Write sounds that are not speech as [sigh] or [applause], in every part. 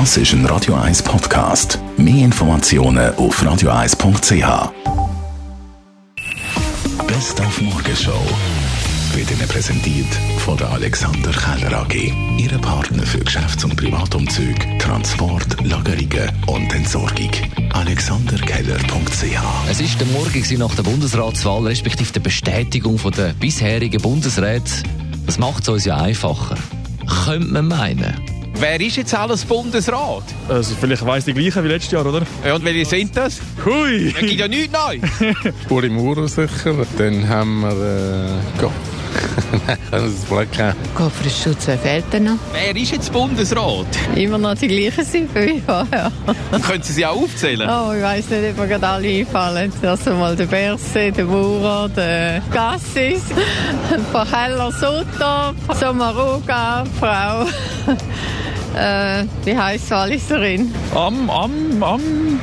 Das ist ein Radio 1 Podcast. Mehr Informationen auf radio1.ch. Best auf Morgenshow wird Ihnen präsentiert von der Alexander Keller AG. Ihre Partner für Geschäfts- und Privatumzug, Transport, Lagerungen und Entsorgung. AlexanderKeller.ch Es ist der Morgen nach der Bundesratswahl, respektive der Bestätigung der bisherigen Bundesräte. Das macht es uns ja einfacher. Könnte man meinen. Wer ist jetzt alles Bundesrat? Also vielleicht weiss die gleiche wie letztes Jahr, oder? Ja, und welche sind das? Hui! Da gibt ja nichts neu. [laughs] Uri Maurer sicher. Dann haben wir... Äh, Gott. [laughs] das ist Black Kopfschutz, wer fehlt denn noch? Wer ist jetzt Bundesrat? Immer noch die gleichen sind wie vorher. [laughs] Können Sie sie auch aufzählen? Oh, ich weiss nicht, ob mir gerade alle einfallen. Also mal der Berse, der Maurer, der Gassis, Frau Heller-Sutter, Sommaruga, Frau... Äh, wie heisst Walliserin? Am, am, am,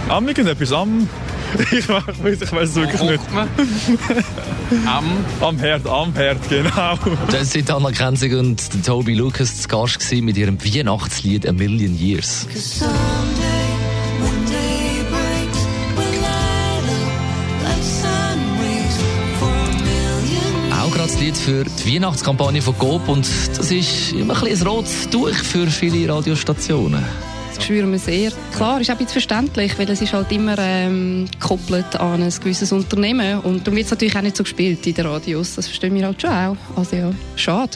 am irgendetwas, am... [laughs] Ich weiß, ich weiß es wirklich nicht. Am Am Herd, am Herd, genau. Das sind Anna Kenzig und Toby Lucas zu Gast mit ihrem Weihnachtslied A Million Years. Lied für die Weihnachtskampagne von GoP und das ist immer ein, ein rotes Tuch für viele Radiostationen. Das spüren wir sehr. Klar, ist auch ein bisschen verständlich, weil es ist halt immer ähm, gekoppelt an ein gewisses Unternehmen und darum wird es natürlich auch nicht so gespielt in den Radios. Das verstehen wir halt schon auch. Also ja, schade.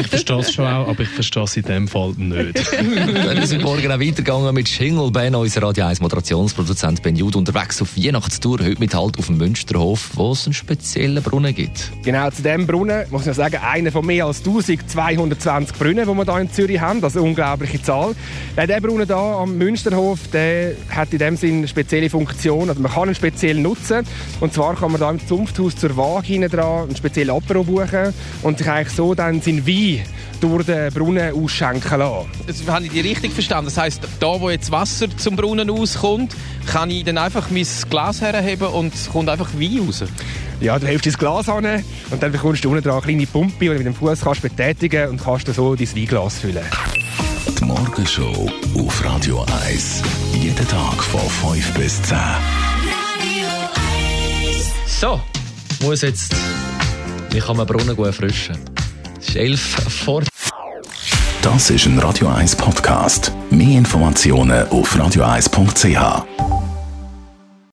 Ich verstehe es schon auch, aber ich verstehe es in dem Fall nicht. [laughs] Dann ist es morgen auch weitergegangen mit Jingle Ben, unser Radio 1 Moderationsproduzent Ben Jude, unterwegs auf Weihnachtstour, heute mit halt auf dem Münsterhof, wo es einen speziellen Brunnen gibt. Genau, zu diesem Brunnen, muss ich noch sagen, einer von mehr als 1220 Brunnen, die wir hier in Zürich haben. Das ist eine unglaubliche Zahl. Ja, der Brunnen hier am Münsterhof, der hat in dem Sinn eine spezielle Funktion. Also man kann ihn speziell nutzen. Und zwar kann man da im Zunfthaus zur Waage hinten dran einen speziellen Apero buchen und sich eigentlich so dann seinen Wein durch den Brunnen ausschenken lassen. Das habe ich die richtig verstanden. Das heisst, da wo jetzt Wasser zum Brunnen rauskommt, kann ich dann einfach mein Glas herheben und es kommt einfach Wein raus. Ja, du hältst dein Glas an und dann bekommst du unten dran eine kleine Pumpe, die du mit dem Fuß kannst betätigen und kannst du so dein Weinglas füllen. Die Morgenshow auf Radio 1. Jeden Tag von 5 bis 10. Radio 1. So, muss jetzt, wie kann man Brunnen gut erfrischen? Es ist elf vor Das ist ein Radio 1 Podcast. Mehr Informationen auf radio1.ch.